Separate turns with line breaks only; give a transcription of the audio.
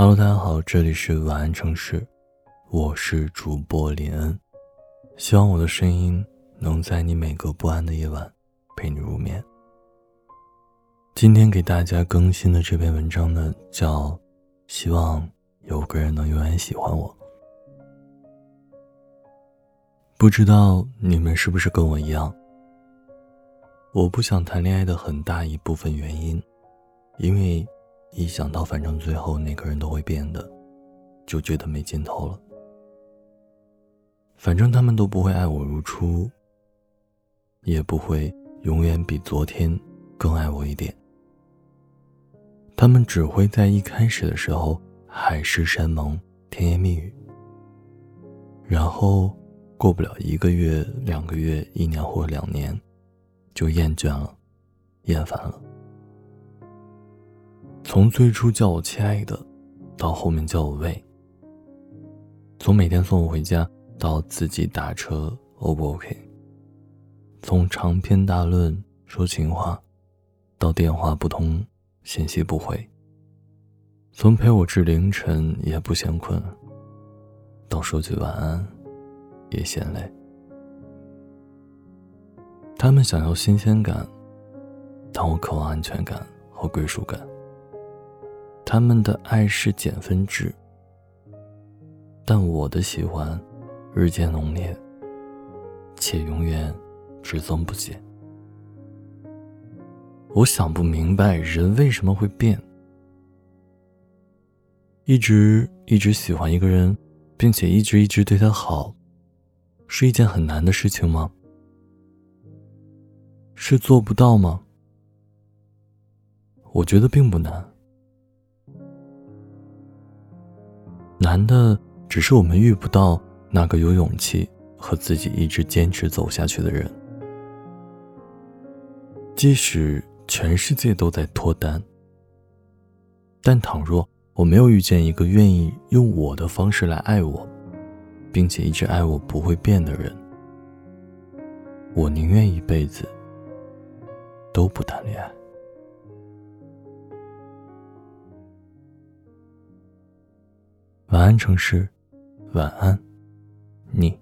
Hello，大家好，这里是晚安城市，我是主播林恩，希望我的声音能在你每个不安的夜晚陪你入眠。今天给大家更新的这篇文章呢，叫《希望有个人能永远喜欢我》。不知道你们是不是跟我一样？我不想谈恋爱的很大一部分原因，因为。一想到反正最后那个人都会变的，就觉得没尽头了。反正他们都不会爱我如初，也不会永远比昨天更爱我一点。他们只会在一开始的时候海誓山盟、甜言蜜语，然后过不了一个月、两个月、一年或两年，就厌倦了、厌烦了。从最初叫我亲爱的，到后面叫我喂；从每天送我回家，到自己打车，O 不 OK？从长篇大论说情话，到电话不通，信息不回；从陪我至凌晨也不嫌困，到说句晚安也嫌累。他们想要新鲜感，但我渴望安全感和归属感。他们的爱是减分制，但我的喜欢日渐浓烈，且永远只增不减。我想不明白人为什么会变。一直一直喜欢一个人，并且一直一直对他好，是一件很难的事情吗？是做不到吗？我觉得并不难。难的只是我们遇不到那个有勇气和自己一直坚持走下去的人。即使全世界都在脱单，但倘若我没有遇见一个愿意用我的方式来爱我，并且一直爱我不会变的人，我宁愿一辈子都不谈恋爱。晚安，城市，晚安，你。